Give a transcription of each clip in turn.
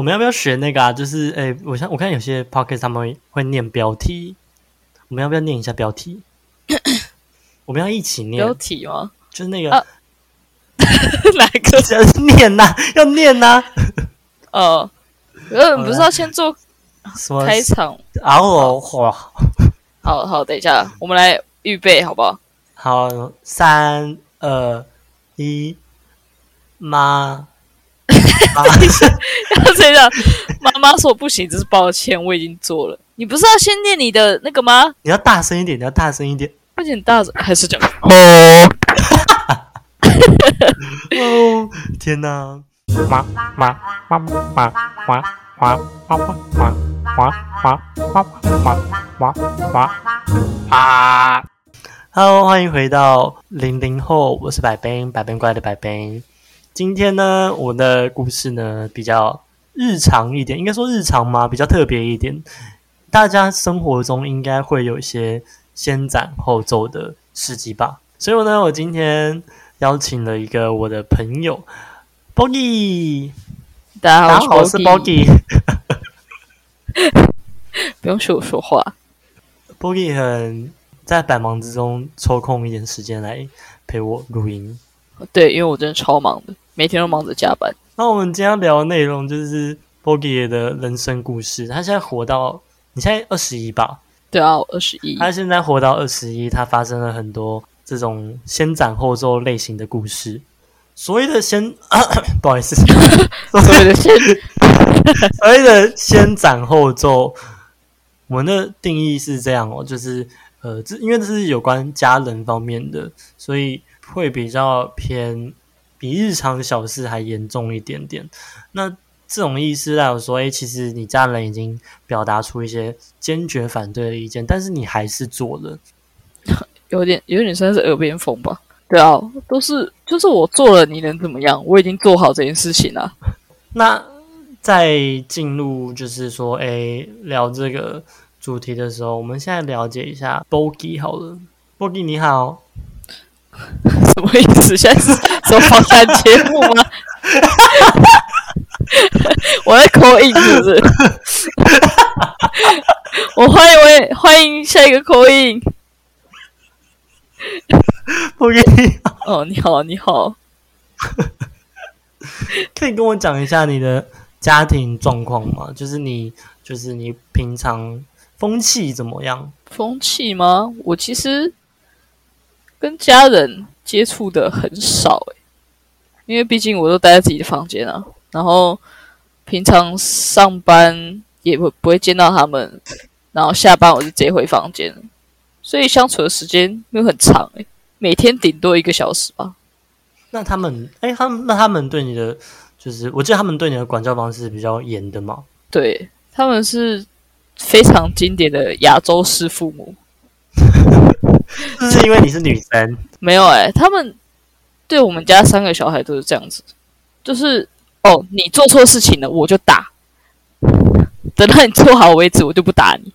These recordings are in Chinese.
我们要不要学那个啊？就是诶，我像我看有些 p o c k e t 他们会会念标题，我们要不要念一下标题？我们要一起念标题吗？就是那个、啊 哪个？要念呐、要念呐、哦，呃，不是要先做什么开场？啊我哇，好好，等一下，我们来预备好不好？好，三二一，妈，妈等一下，妈妈说不行，真是抱歉，我已经做了。你不是要先念你的那个吗？你要大声一点，你要大声一点。而且你大声还是讲 哦，天哪！妈妈妈妈妈妈妈妈妈妈妈妈妈妈妈。Hello，欢迎回到零零后，我是百冰，百冰怪的百冰。今天呢，我的故事呢比较日常一点，应该说日常嘛？比较特别一点。大家生活中应该会有一些先斩后奏的事迹吧。所以呢，我今天邀请了一个我的朋友 Boggy，大家好，大家好，我是 Boggy。不用学我说话。Boggy 很在百忙之中抽空一点时间来陪我录音。对，因为我真的超忙的，每天都忙着加班。那我们今天要聊的内容就是 Bogie 的人生故事。他现在活到，你现在二十一吧？对啊，我二十一。他现在活到二十一，他发生了很多这种先斩后奏类型的故事。所谓的先，不好意思，所谓的先，所谓的先斩后奏，我们的定义是这样哦，就是呃，这因为这是有关家人方面的，所以会比较偏比日常小事还严重一点点。那这种意思代表说，哎，其实你家人已经表达出一些坚决反对的意见，但是你还是做了。有点有点算是耳边风吧。对啊，都是就是我做了，你能怎么样？我已经做好这件事情了。那在进入就是说，哎，聊这个主题的时候，我们现在了解一下 Bogi 好了。Bogi 你好，什么意思？现在是什么访谈节目吗？我在口音是不是？我欢迎我也欢迎下一个口音。Bogi 你，哦，你好，你好。可以跟我讲一下你的家庭状况吗？就是你，就是你平常风气怎么样？风气吗？我其实跟家人接触的很少诶、因为毕竟我都待在自己的房间啊，然后平常上班也不不会见到他们，然后下班我就直接回房间，所以相处的时间没有很长诶、每天顶多一个小时吧。那他们，哎，他们那他们对你的，就是我记得他们对你的管教方式比较严的嘛？对，他们是非常经典的亚洲式父母。是因为你是女生，没有哎、他们对我们家三个小孩都是这样子，就是哦，你做错事情了，我就打，等到你做好为止，我就不打你。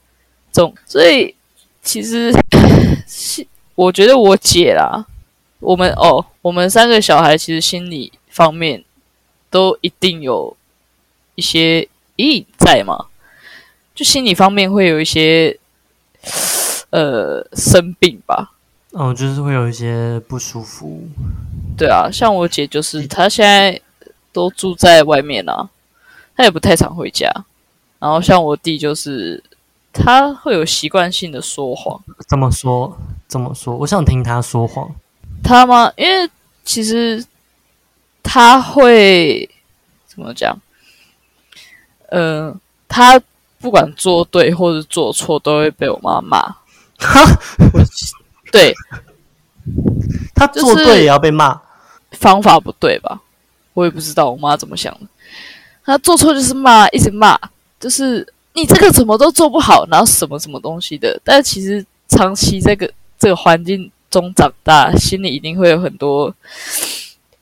这种，所以其实是 我觉得我姐啦，我们哦，我们三个小孩其实心理方面都一定有一些阴影在嘛，就心理方面会有一些呃生病吧。哦，就是会有一些不舒服。对啊，像我姐就是她现在都住在外面啊，她也不太常回家。然后像我弟就是他会有习惯性的说谎，怎么说？怎么说？我想听他说谎。他吗？因为其实他会怎么讲？呃，他不管做对或者做错，都会被我妈骂。哈，对，他做对也要被骂。方法不对吧？我也不知道我妈怎么想的。她做错就是骂，一直骂，就是你这个怎么都做不好，然后什么什么东西的。但其实长期这个这个环境中长大，心里一定会有很多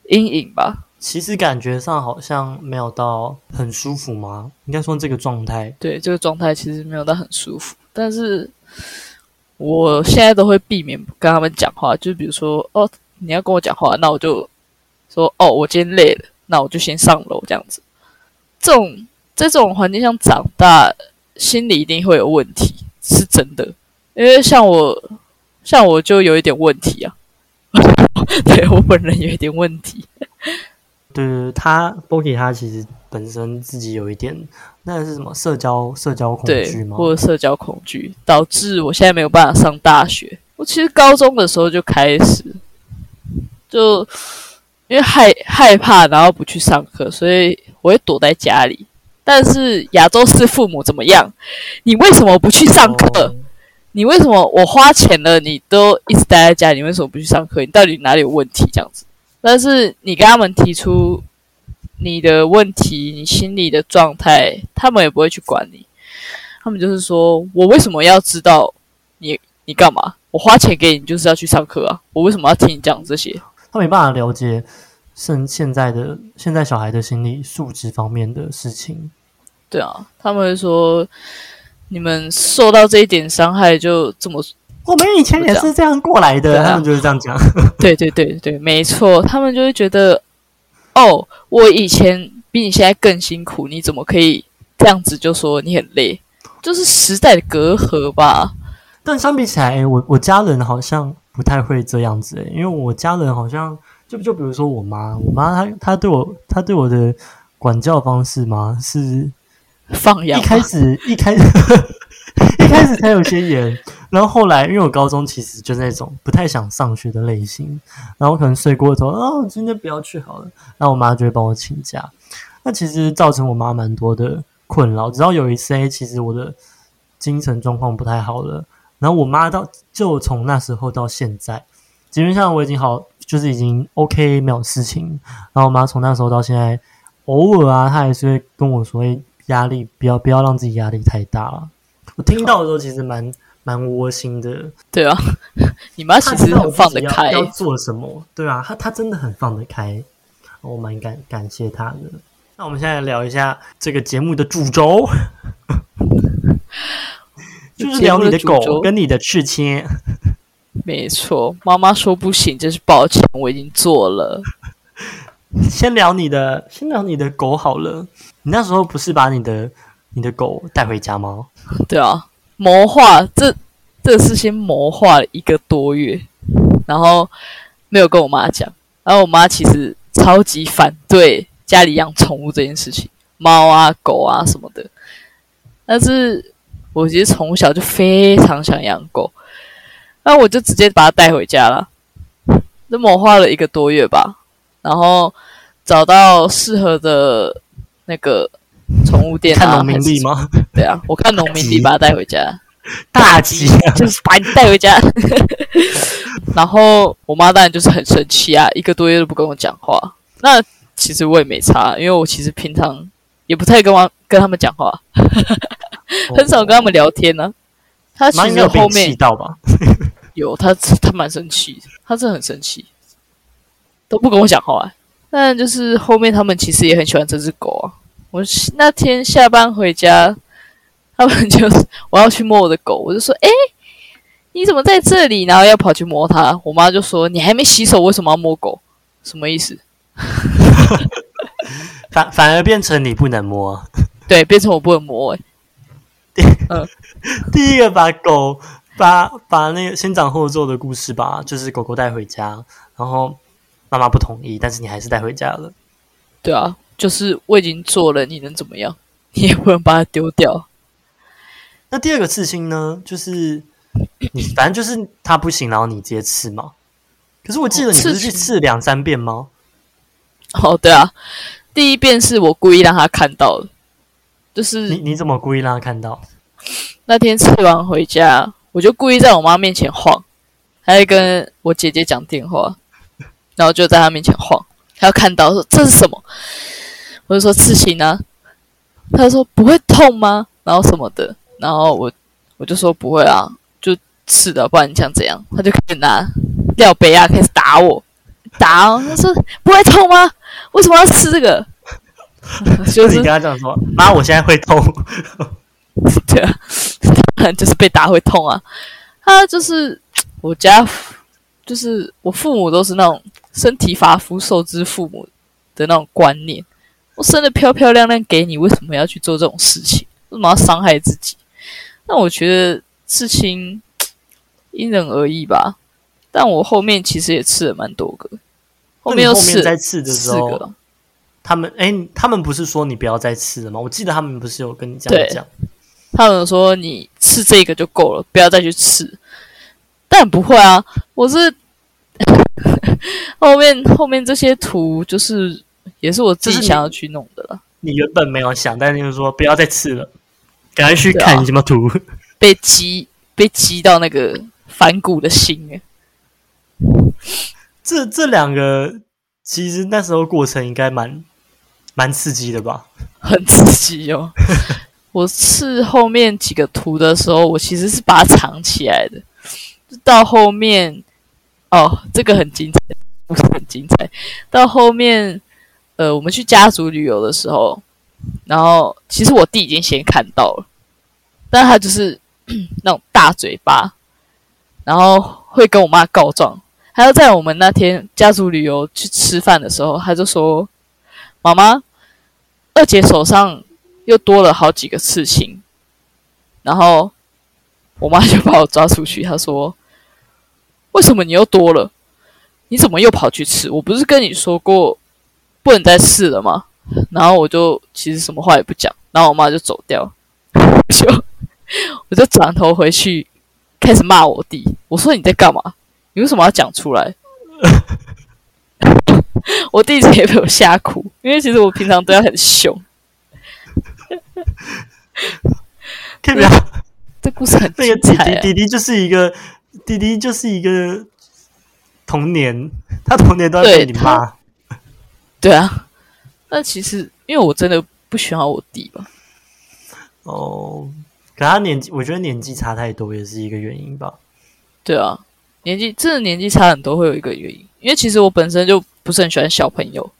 阴影吧？其实感觉上好像没有到很舒服吗？应该说这个状态，对，这个状态其实没有到很舒服。但是我现在都会避免跟他们讲话，就比如说，哦，你要跟我讲话，那我就说，哦，我今天累了，那我就先上楼这样子。这种在这种环境下长大，心里一定会有问题，是真的。因为像我，像我就有一点问题啊，对我本人有一点问题。对对对，他 Boki 他其实本身自己有一点，那是什么社交社交恐惧，吗？或者社交恐惧，导致我现在没有办法上大学。我其实高中的时候就开始，就因为害害怕，然后不去上课，所以我会躲在家里。但是亚洲式父母怎么样？你为什么不去上课？哦你为什么我花钱了，你都一直待在家里？你为什么不去上课？你到底哪里有问题？这样子。但是你跟他们提出你的问题，你心里的状态，他们也不会去管你。他们就是说我为什么要知道你你干嘛？我花钱给你就是要去上课啊，我为什么要听你讲这些？他没办法了解现现在的现在小孩的心理素质方面的事情。对啊，他们会说你们受到这一点伤害就这么我们以前也是这样过来的，啊他们就是这样讲。对对对对，没错，他们就会觉得，哦，我以前比你现在更辛苦，你怎么可以这样子就说你很累？就是时代的隔阂吧。但相比起来，诶我我家人好像不太会这样子、诶因为我家人好像就就比如说我妈，我妈她她对我她对我的管教方式嘛，是放养一开始一开 开始才有些严，然后后来因为我高中其实就那种不太想上学的类型，然后我可能睡过头，哦，今天不要去好了，然后我妈就会帮我请假，那其实造成我妈蛮多的困扰。直到有一次，诶其实我的精神状况不太好了，然后我妈到就从那时候到现在，基本上我已经好，就是已经 OK 没有事情，然后我妈从那时候到现在，偶尔啊，她还是会跟我说，诶压力不要不要让自己压力太大了。我听到的时候其实蛮蛮窝心的，对啊，你妈其实很放得开，要要做什么，对啊，他他真的很放得开，我蛮感感谢她的。那我们现在聊一下这个节目的主轴，就是聊你的狗跟你的刺青。没错。妈妈说不行，真是抱歉，我已经做了。先聊你的，先聊你的狗好了。你那时候不是把你的你的狗带回家吗？对啊，谋划这这是先谋划了一个多月，然后没有跟我妈讲，然后我妈其实超级反对家里养宠物这件事情，猫啊、狗啊什么的。但是我其实从小就非常想养狗，那我就直接把它带回家了。这谋划了一个多月吧，然后找到适合的那个宠物店啊，看农民地吗？对啊，我看农民地把它带回家，大吉啊！就是把你带回家。然后我妈当然就是很生气啊，一个多月都不跟我讲话。那其实我也没差，因为我其实平常也不太跟我跟他们讲话，很少跟他们聊天呢、他其实后面到吧？有他，他蛮生气，他真的很生气，都不跟我讲话、但就是后面他们其实也很喜欢这只狗啊。我那天下班回家，他们就是我要去摸我的狗，我就说：“哎、你怎么在这里？”然后要跑去摸它，我妈就说：“你还没洗手，为什么要摸狗？什么意思 反反而变成你不能摸。？”对，变成我不能摸、欸。第 一个把狗把把那个先斩后奏的故事吧，就是狗狗带回家，然后妈妈不同意，但是你还是带回家了。对啊，就是我已经做了，你能怎么样？你也不能把它丢掉。那第二个刺青呢，就是你 反正就是它不行，然后你直接刺嘛。可是我记得你不是去刺两三遍吗？哦，对啊，第一遍是我故意让他看到的，就是你你怎么故意让他看到？那天吃完回家，我就故意在我妈面前晃，还在跟我姐姐讲电话，然后就在她面前晃，她要看到说这是什么，我就说刺青啊，她就说不会痛吗？然后什么的，然后我我就说不会啊，就刺的，不然你想怎样？他就开始拿廖杯啊开始打我，打哦，他说不会痛吗？为什么要吃这个？就 就是你跟他讲说，妈，我现在会痛。对啊，当然就是被打会痛啊。他就是我家，就是我父母都是那种身体发肤受之父母的那种观念，我生的漂漂亮亮给你，为什么要去做这种事情？为什么要伤害自己？那我觉得事情因人而异吧。但我后面其实也刺了蛮多个，后面后面在刺的时四候，个。他们哎，他们不是说你不要再刺了吗？我记得他们不是有跟你这样讲。他们说你刺这个就够了，不要再去刺。但不会啊，我是 后面后面这些图就是也是我自己想要去弄的了，你原本没有想，但是就是说不要再刺了，赶快去看什么图。被激被激到那个反骨的心哎这这两个其实那时候过程应该蛮蛮刺激的吧？很刺激哦。我刺后面几个图的时候，我其实是把它藏起来的。到后面，哦，这个很精彩，不是很精彩。到后面，呃，我们去家族旅游的时候，然后其实我弟已经先看到了，但他就是 那种大嘴巴，然后会跟我妈告状。还有在我们那天家族旅游去吃饭的时候，他就说：“妈妈，二姐手上又多了好几个刺青。”然后我妈就把我抓出去，她说：“为什么你又多了？你怎么又跑去吃？我不是跟你说过不能再试了吗？”然后我就其实什么话也不讲，然后我妈就走掉，就我就转头回去开始骂我弟，我说：“你在干嘛？你为什么要讲出来？” 我弟直接被我吓哭，因为其实我平常对他很凶。可以不要 这故事很那个弟。弟弟弟就是一个弟弟就是一个童年，他童年都在被你骂。对啊，那其实因为我真的不喜欢我弟吧，哦，可他年纪，我觉得年纪差太多也是一个原因吧。对啊，年纪真的年纪差很多会有一个原因，因为其实我本身就不是很喜欢小朋友，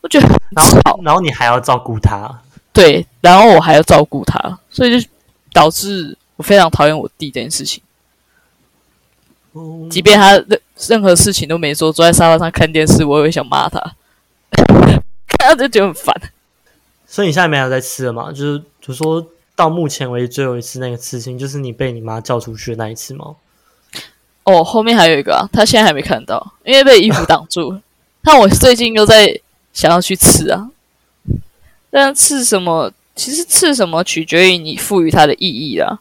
我觉得然后，然后你还要照顾他，对，然后我还要照顾他，所以就导致我非常讨厌我弟这件事情。哦即便他任任何事情都没做，坐在沙发上看电视，我也会想骂他，看到就觉得很烦。所以你现在没有在吃了吗？就是就说到目前为止最后一次那个刺青，就是你被你妈叫出去的那一次吗？哦，后面还有一个啊，他现在还没看到，因为被衣服挡住了。但我最近又在想要去吃啊，但吃什么，其实吃什么取决于你赋予它的意义啦。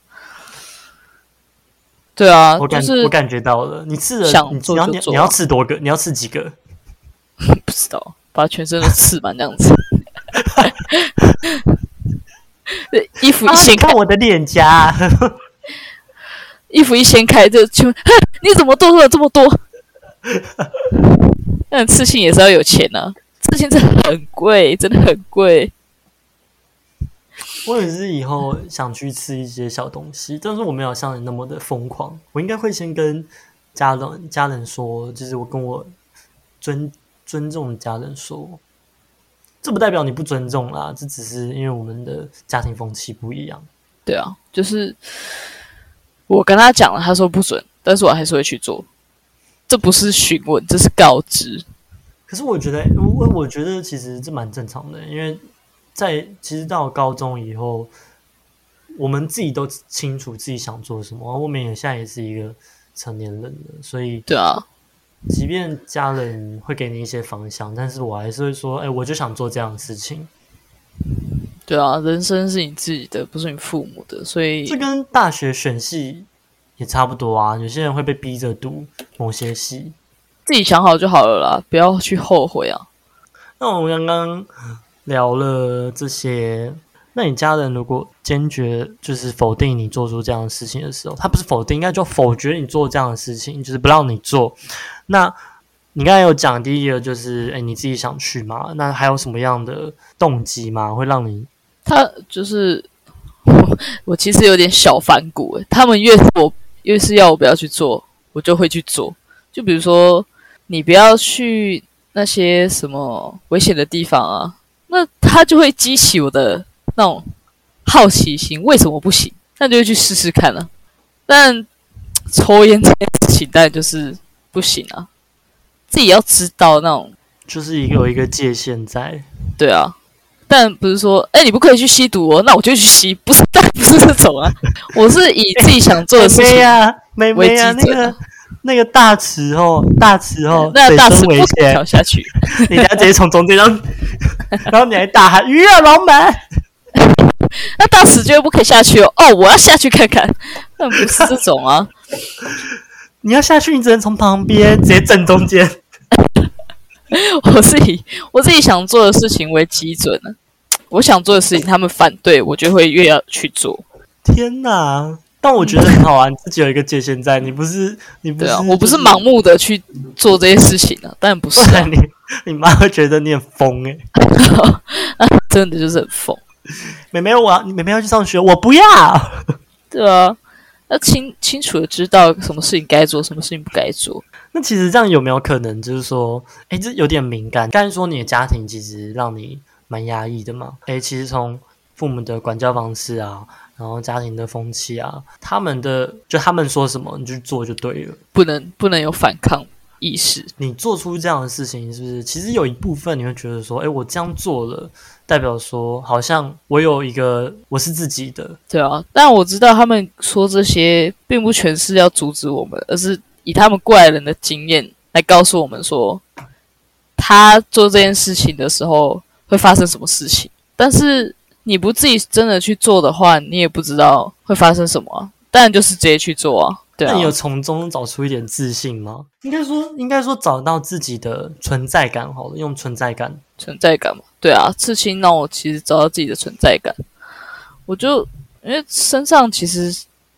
对啊，我感、就是我感觉到了，你吃了，想你你要做就做啊你你要吃多个？你要吃几个？不知道把全身都刺满这样子。衣服一啊，掀开，我的脸颊，衣服一掀开就就，哼你怎么多了这么多？但刺青也是要有钱啊，刺青真的很贵，真的很贵。我也是以后想去吃一些小东西，但是我没有像你那么的疯狂。我应该会先跟家人家人说，就是我跟我尊尊重家人说，这不代表你不尊重啦，这只是因为我们的家庭风气不一样。对啊，就是我跟他讲了，他说不准，但是我还是会去做。这不是询问，这是告知。可是我觉得，我我觉得其实这蛮正常的，因为在其实到高中以后，我们自己都清楚自己想做什么，我们也现在也是一个成年人了，所以对啊，即便家人会给你一些方向，但是我还是会说，哎、我就想做这样的事情。对啊，人生是你自己的，不是你父母的，所以这跟大学选系也差不多啊。有些人会被逼着读某些系。自己想好就好了啦，不要去后悔啊。那我们刚刚聊了这些，那你家人如果坚决就是否定你做出这样的事情的时候，他不是否定，应该就否决你做这样的事情，就是不让你做。那你刚才有讲第一个就是，哎，你自己想去吗？那还有什么样的动机吗？会让你他就是我，我其实有点小反骨诶。他们越我越是要我不要去做，我就会去做。就比如说，你不要去那些什么危险的地方啊，那他就会激起我的那种好奇心，为什么不行？那就会去试试看了、但抽烟这件事情，但就是不行啊。自己要知道那种，就是一个有一个界限在。对啊，但不是说，哎，你不可以去吸毒哦，那我就去吸，不是，但不是这种啊。我是以自己想做的事情啊，妹妹啊，那个那个大池哦，大池哦，那大池危险，跳下去，你等下直接从中间，然后然后你还大喊鱼啊，老板。那到时就不可以下去哦，哦，我要下去看看，那不是这种啊。你要下去，你只能从旁边直接正中间。我自己我自己想做的事情为基准呢。我想做的事情，他们反对我，就会越要去做。天哪！但我觉得很好玩，自己有一个界限在。你不是你不是，我不是盲目的去做这些事情的。但不是你，你妈会觉得你很疯哎，真的就是很疯。妹妹，我妹妹要去上学，我不要。对啊。要清清楚的知道什么事情该做，什么事情不该做。那其实这样有没有可能，就是说，哎，这有点敏感。刚才说你的家庭其实让你蛮压抑的嘛？哎，其实从父母的管教方式啊，然后家庭的风气啊，他们的就他们说什么你就做就对了，不能不能有反抗意识。你做出这样的事情，是不是？其实有一部分你会觉得说，哎，我这样做了。代表说，好像我有一个我是自己的，对啊。但我知道他们说这些，并不全是要阻止我们，而是以他们过来人的经验来告诉我们说，他做这件事情的时候会发生什么事情。但是你不自己真的去做的话，你也不知道会发生什么。当然就是直接去做啊。那你有从中找出一点自信吗？应该说，应该说找到自己的存在感好了，用存在感，存在感嘛。对啊，刺青让我其实找到自己的存在感。我就因为身上其实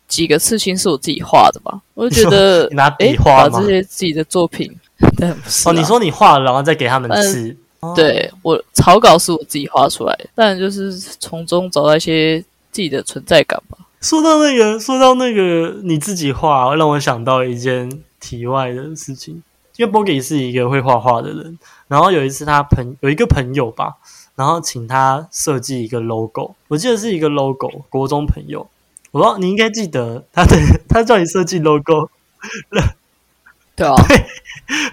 几个刺青是我自己画的嘛，我就觉得拿笔画把这些自己的作品，哦，你说你画了，然后再给他们吃。对我草稿是我自己画出来，但就是从中找到一些自己的存在感吧。说到那个，说到那个，你自己画，让我想到一件题外的事情。因为 Boggy 是一个会画画的人，然后有一次他朋有一个朋友吧，然后请他设计一个 logo，我记得是一个 logo。国中朋友，我说你应该记得他的，他叫你设计 logo。对啊，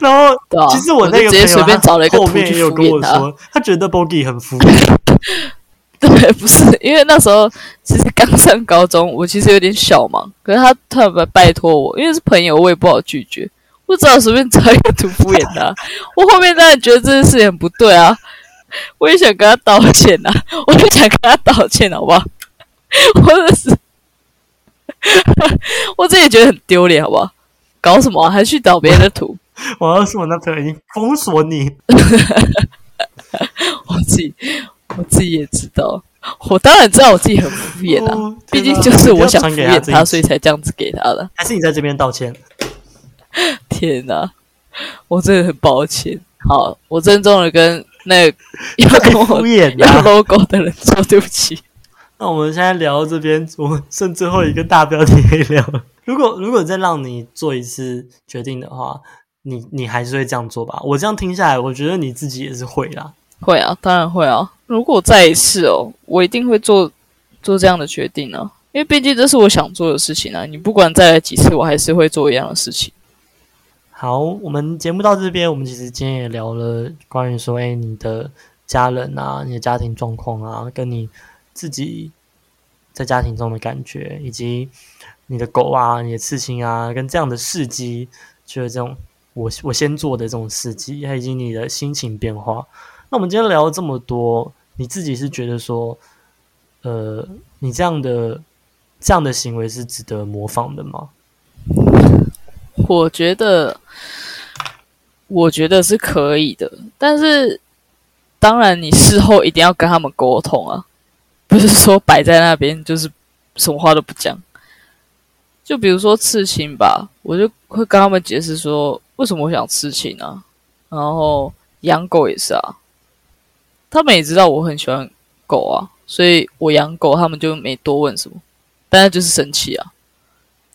然后其实我那个朋友后面也有跟我说，他觉得 Boggy 很敷衍。对，不是因为那时候其实刚上高中，我其实有点小忙，可是他特别拜托我，因为是朋友，我也不好拒绝，我只好随便找一个图敷衍他。我后面当然觉得这件事情不对啊，我也想跟他道歉呐，我就想跟他道歉，好不好？或者是我自己觉得很丢脸，好不好？搞什么？还去找别人的图？我要是我男朋友已经封锁你，我自己。我自己也知道，我当然知道我自己很敷衍啊，毕竟就是我想敷衍他，所以才这样子给他的。还是你在这边道歉？天哪，我真的很抱歉。好，我郑重的跟那个要跟我要 logo 的人说对不起。那我们现在聊到这边，我们剩最后一个大标题可以聊。如果如果再让你做一次决定的话，你你还是会这样做吧？我这样听下来，我觉得你自己也是会啦。会啊，当然会啊。如果再一次哦，我一定会做做这样的决定呢，因为毕竟这是我想做的事情啊。你不管再来几次，我还是会做一样的事情。好，我们节目到这边，我们其实今天也聊了关于说，哎，你的家人啊，你的家庭状况啊，跟你自己在家庭中的感觉，以及你的狗啊，你的刺青啊，跟这样的事迹，就是这种我我先做的这种事迹，以及你的心情变化。那我们今天聊了这么多，你自己是觉得说，呃，你这样的这样的行为是值得模仿的吗？我觉得，我觉得是可以的，但是当然你事后一定要跟他们沟通啊，不是说摆在那边就是什么话都不讲。就比如说刺青吧，我就会跟他们解释说，为什么我想刺青啊，然后养狗也是啊。他们也知道我很喜欢狗啊，所以我养狗，他们就没多问什么，但是就是生气啊，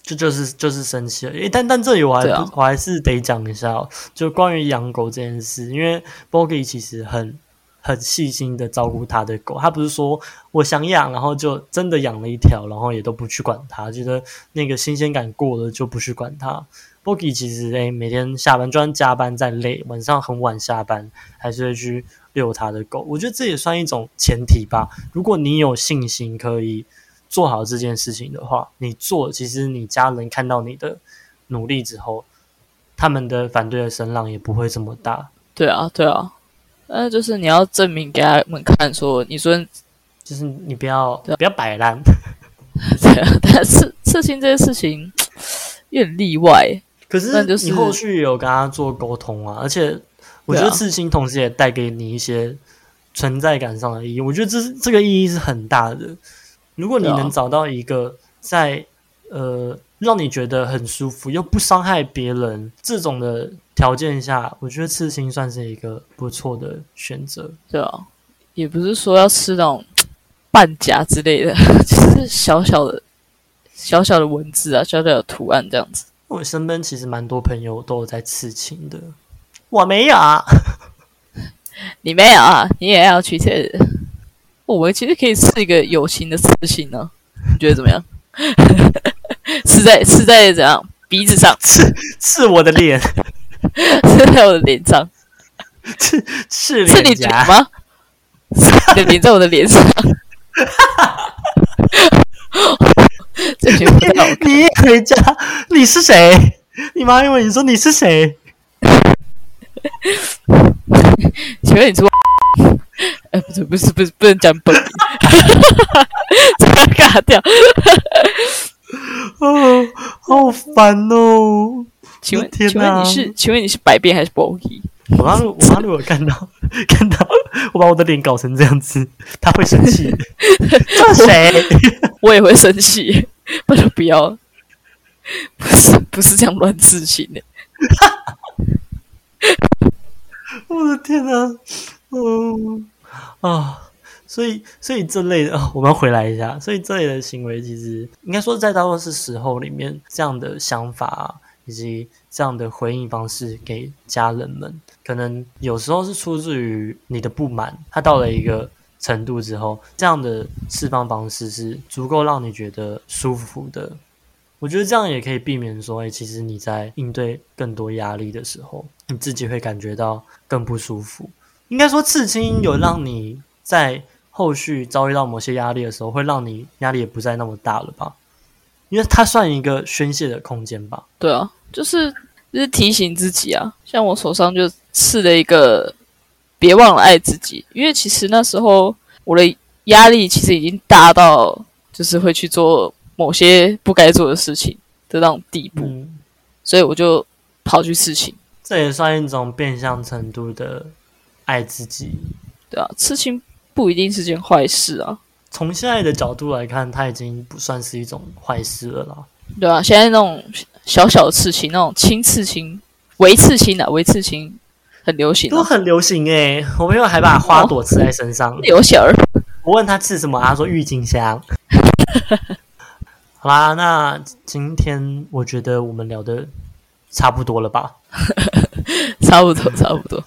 这就是就是生气了。诶，但但这里我还我还是得讲一下，就关于养狗这件事，因为 Boggy 其实很很细心的照顾他的狗，他不是说我想养，然后就真的养了一条，然后也都不去管它，觉得那个新鲜感过了就不去管它。Boggy 其实诶，每天下班就算加班再累，晚上很晚下班，还是会去。遛他的狗。我觉得这也算一种前提吧。如果你有信心可以做好这件事情的话，你做，其实你家人看到你的努力之后，他们的反对的声浪也不会这么大。对啊，对啊，那就是你要证明给他们看，说你说就是你不要不要摆烂。对啊，但是刺青这件事情有点例外。可是你后续有跟他做沟通啊，而且我觉得刺青同时也带给你一些存在感上的意义。我觉得这是这个意义是很大的。如果你能找到一个在呃让你觉得很舒服又不伤害别人这种的条件下，我觉得刺青算是一个不错的选择。对啊，也不是说要吃那种半夹之类的，就是小小的、小小的文字啊，小小的图案这样子。我身边其实蛮多朋友都有在刺青的，我没有啊。你没有啊？你也要去刺？我们其实可以刺一个友情的刺青呢、你觉得怎么样？刺在刺在怎样鼻子上，刺刺我的脸，刺在我的脸上，刺刺是你脸吗？刺你的脸在我的脸上。你一回家，你是谁？你妈问你说你是谁？请问你是？哎，不是不是不是不能讲本名，这个尬掉。哦，好烦哦！请问请问你是请问你是百变还是 b o g y 我妈如我妈如果看到看到 我把我的脸搞成这样子，她会生气。谁？我也会生气，拜托不要，不是不是这样乱刺青的。我的天哪！嗯啊，所以所以这类的、我们回来一下。所以这类的行为，其实应该说在大多数时候里面，这样的想法、以及这样的回应方式给家人们，可能有时候是出自于你的不满，他到了一个程度之后，这样的释放方式是足够让你觉得舒服的。我觉得这样也可以避免说，哎、其实你在应对更多压力的时候，你自己会感觉到更不舒服。应该说，刺青有让你在后续遭遇到某些压力的时候，会让你压力也不再那么大了吧？因为它算一个宣泄的空间吧。对啊，就是就是提醒自己啊，像我手上就刺了一个“别忘了爱自己”，因为其实那时候我的压力其实已经大到就是会去做某些不该做的事情的那种地步，嗯，所以我就跑去刺青。这也算一种变相程度的爱自己。对啊，刺青不一定是件坏事啊。从现在的角度来看，它已经不算是一种坏事了啦。对啊，现在那种小小的刺青，那种轻刺青、微刺青啊，微刺青很流行、啊。都很流行诶、我朋友还把花朵刺在身上。有小儿，我问他刺什么，他说郁金香。好啦，那今天我觉得我们聊的差不多了吧？差不多，差不多。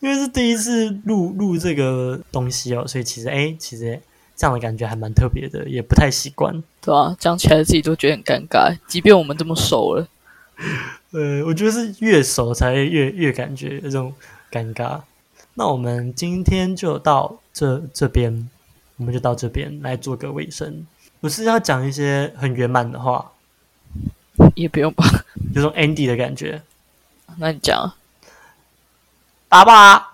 因为是第一次录录这个东西哦，所以其实哎，其实这样的感觉还蛮特别的，也不太习惯。对啊，讲起来自己都觉得很尴尬，即便我们这么熟了。呃，我觉得是越熟才会越越感觉有这种尴尬。那我们今天就到这这边，我们就到这边来做个尾声。我是要讲一些很圆满的话，也不用吧？有种 Andy 的感觉。那你讲啊，打不打